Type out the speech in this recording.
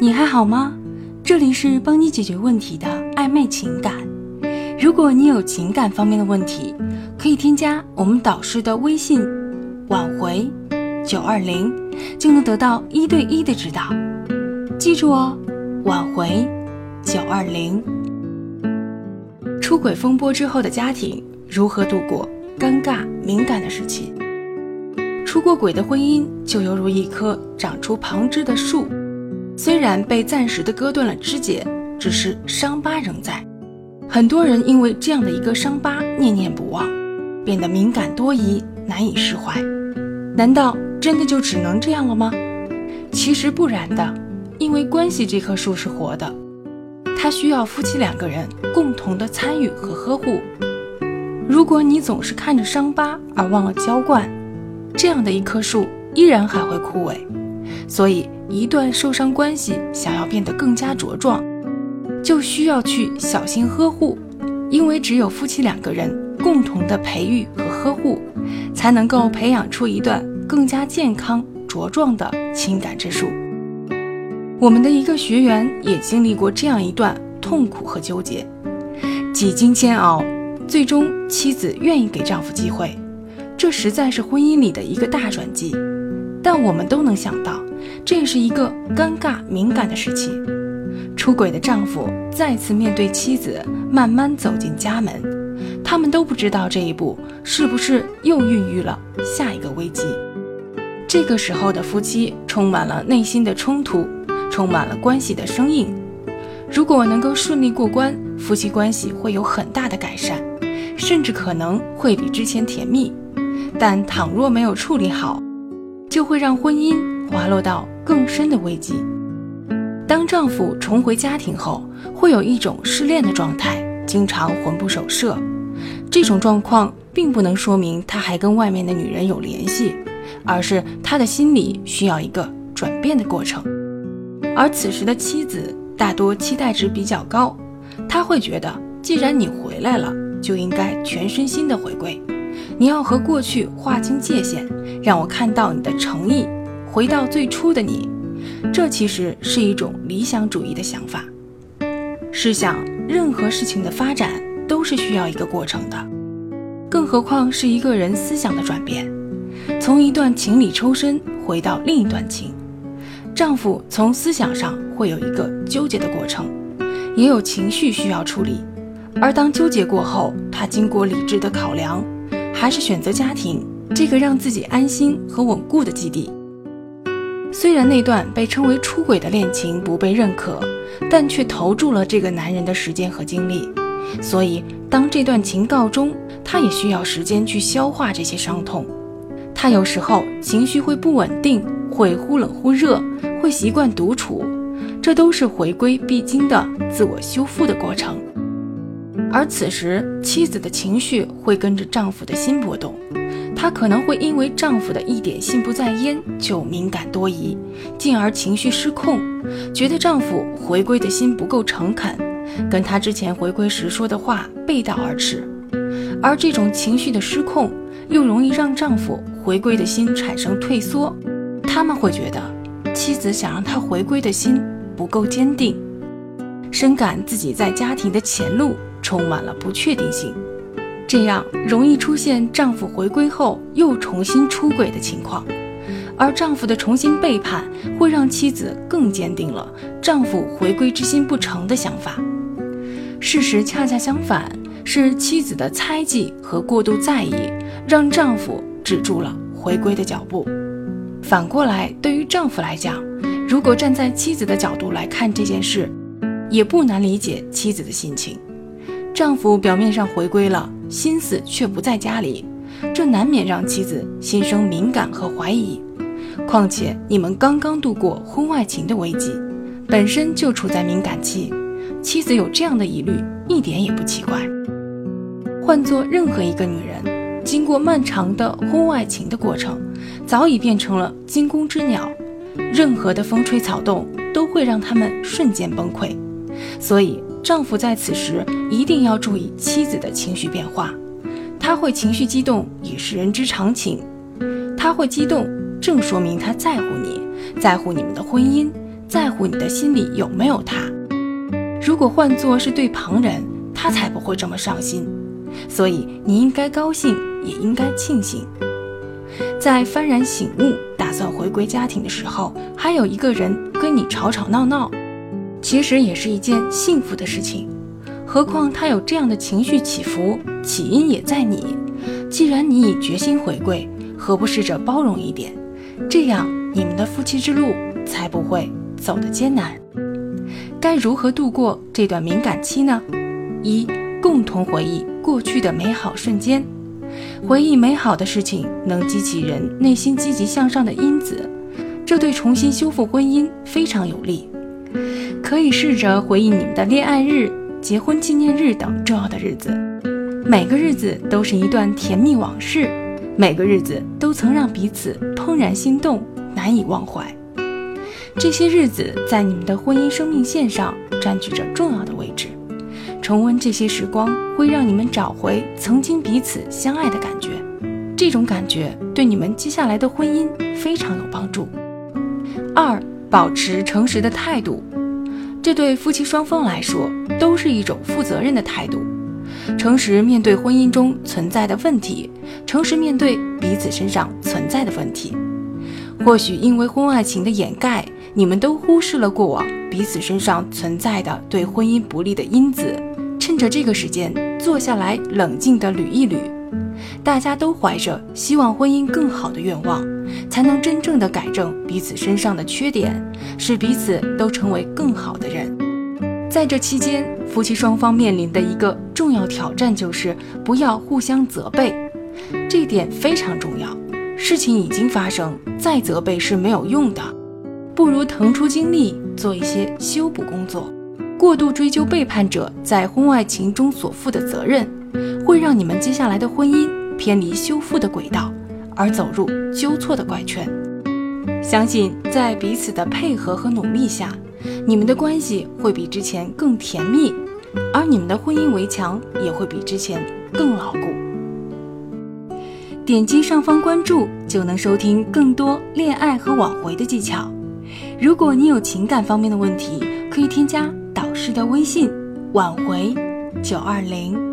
你还好吗？这里是帮你解决问题的暧昧情感。如果你有情感方面的问题，可以添加我们导师的微信“挽回九二零”，就能得到一对一的指导。记住哦，“挽回九二零”。出轨风波之后的家庭如何度过尴尬敏感的时期？出过轨的婚姻就犹如一棵长出旁枝的树。虽然被暂时的割断了枝节，只是伤疤仍在。很多人因为这样的一个伤疤念念不忘，变得敏感多疑，难以释怀。难道真的就只能这样了吗？其实不然的，因为关系这棵树是活的，它需要夫妻两个人共同的参与和呵护。如果你总是看着伤疤而忘了浇灌，这样的一棵树依然还会枯萎。所以。一段受伤关系想要变得更加茁壮，就需要去小心呵护，因为只有夫妻两个人共同的培育和呵护，才能够培养出一段更加健康茁壮的情感之树。我们的一个学员也经历过这样一段痛苦和纠结，几经煎熬，最终妻子愿意给丈夫机会，这实在是婚姻里的一个大转机。但我们都能想到。这是一个尴尬敏感的时期，出轨的丈夫再次面对妻子，慢慢走进家门，他们都不知道这一步是不是又孕育了下一个危机。这个时候的夫妻充满了内心的冲突，充满了关系的生硬。如果能够顺利过关，夫妻关系会有很大的改善，甚至可能会比之前甜蜜。但倘若没有处理好，就会让婚姻。滑落到更深的危机。当丈夫重回家庭后，会有一种失恋的状态，经常魂不守舍。这种状况并不能说明他还跟外面的女人有联系，而是他的心理需要一个转变的过程。而此时的妻子大多期待值比较高，他会觉得，既然你回来了，就应该全身心的回归。你要和过去划清界限，让我看到你的诚意。回到最初的你，这其实是一种理想主义的想法。试想，任何事情的发展都是需要一个过程的，更何况是一个人思想的转变，从一段情里抽身回到另一段情。丈夫从思想上会有一个纠结的过程，也有情绪需要处理。而当纠结过后，他经过理智的考量，还是选择家庭这个让自己安心和稳固的基地。虽然那段被称为出轨的恋情不被认可，但却投注了这个男人的时间和精力。所以，当这段情告终，他也需要时间去消化这些伤痛。他有时候情绪会不稳定，会忽冷忽热，会习惯独处，这都是回归必经的自我修复的过程。而此时，妻子的情绪会跟着丈夫的心波动。她可能会因为丈夫的一点心不在焉就敏感多疑，进而情绪失控，觉得丈夫回归的心不够诚恳，跟她之前回归时说的话背道而驰。而这种情绪的失控，又容易让丈夫回归的心产生退缩。他们会觉得妻子想让他回归的心不够坚定，深感自己在家庭的前路充满了不确定性。这样容易出现丈夫回归后又重新出轨的情况，而丈夫的重新背叛会让妻子更坚定了丈夫回归之心不成的想法。事实恰恰相反，是妻子的猜忌和过度在意让丈夫止住了回归的脚步。反过来，对于丈夫来讲，如果站在妻子的角度来看这件事，也不难理解妻子的心情。丈夫表面上回归了。心思却不在家里，这难免让妻子心生敏感和怀疑。况且你们刚刚度过婚外情的危机，本身就处在敏感期，妻子有这样的疑虑一点也不奇怪。换做任何一个女人，经过漫长的婚外情的过程，早已变成了惊弓之鸟，任何的风吹草动都会让他们瞬间崩溃。所以。丈夫在此时一定要注意妻子的情绪变化，他会情绪激动也是人之常情。他会激动，正说明他在乎你，在乎你们的婚姻，在乎你的心里有没有他。如果换作是对旁人，他才不会这么上心。所以你应该高兴，也应该庆幸。在幡然醒悟、打算回归家庭的时候，还有一个人跟你吵吵闹闹，其实也是一件幸福的事情。何况他有这样的情绪起伏，起因也在你。既然你已决心回归，何不试着包容一点？这样你们的夫妻之路才不会走得艰难。该如何度过这段敏感期呢？一、共同回忆过去的美好瞬间。回忆美好的事情，能激起人内心积极向上的因子，这对重新修复婚姻非常有利。可以试着回忆你们的恋爱日、结婚纪念日等重要的日子，每个日子都是一段甜蜜往事，每个日子都曾让彼此怦然心动，难以忘怀。这些日子在你们的婚姻生命线上占据着重要的位置。重温这些时光，会让你们找回曾经彼此相爱的感觉。这种感觉对你们接下来的婚姻非常有帮助。二，保持诚实的态度，这对夫妻双方来说都是一种负责任的态度。诚实面对婚姻中存在的问题，诚实面对彼此身上存在的问题。或许因为婚外情的掩盖，你们都忽视了过往彼此身上存在的对婚姻不利的因子。趁着这个时间，坐下来冷静地捋一捋。大家都怀着希望婚姻更好的愿望，才能真正的改正彼此身上的缺点，使彼此都成为更好的人。在这期间，夫妻双方面临的一个重要挑战就是不要互相责备，这一点非常重要。事情已经发生，再责备是没有用的，不如腾出精力做一些修补工作。过度追究背叛者在婚外情中所负的责任，会让你们接下来的婚姻偏离修复的轨道，而走入纠错的怪圈。相信在彼此的配合和努力下，你们的关系会比之前更甜蜜，而你们的婚姻围墙也会比之前更牢固。点击上方关注，就能收听更多恋爱和挽回的技巧。如果你有情感方面的问题，可以添加。导师的微信：挽回九二零。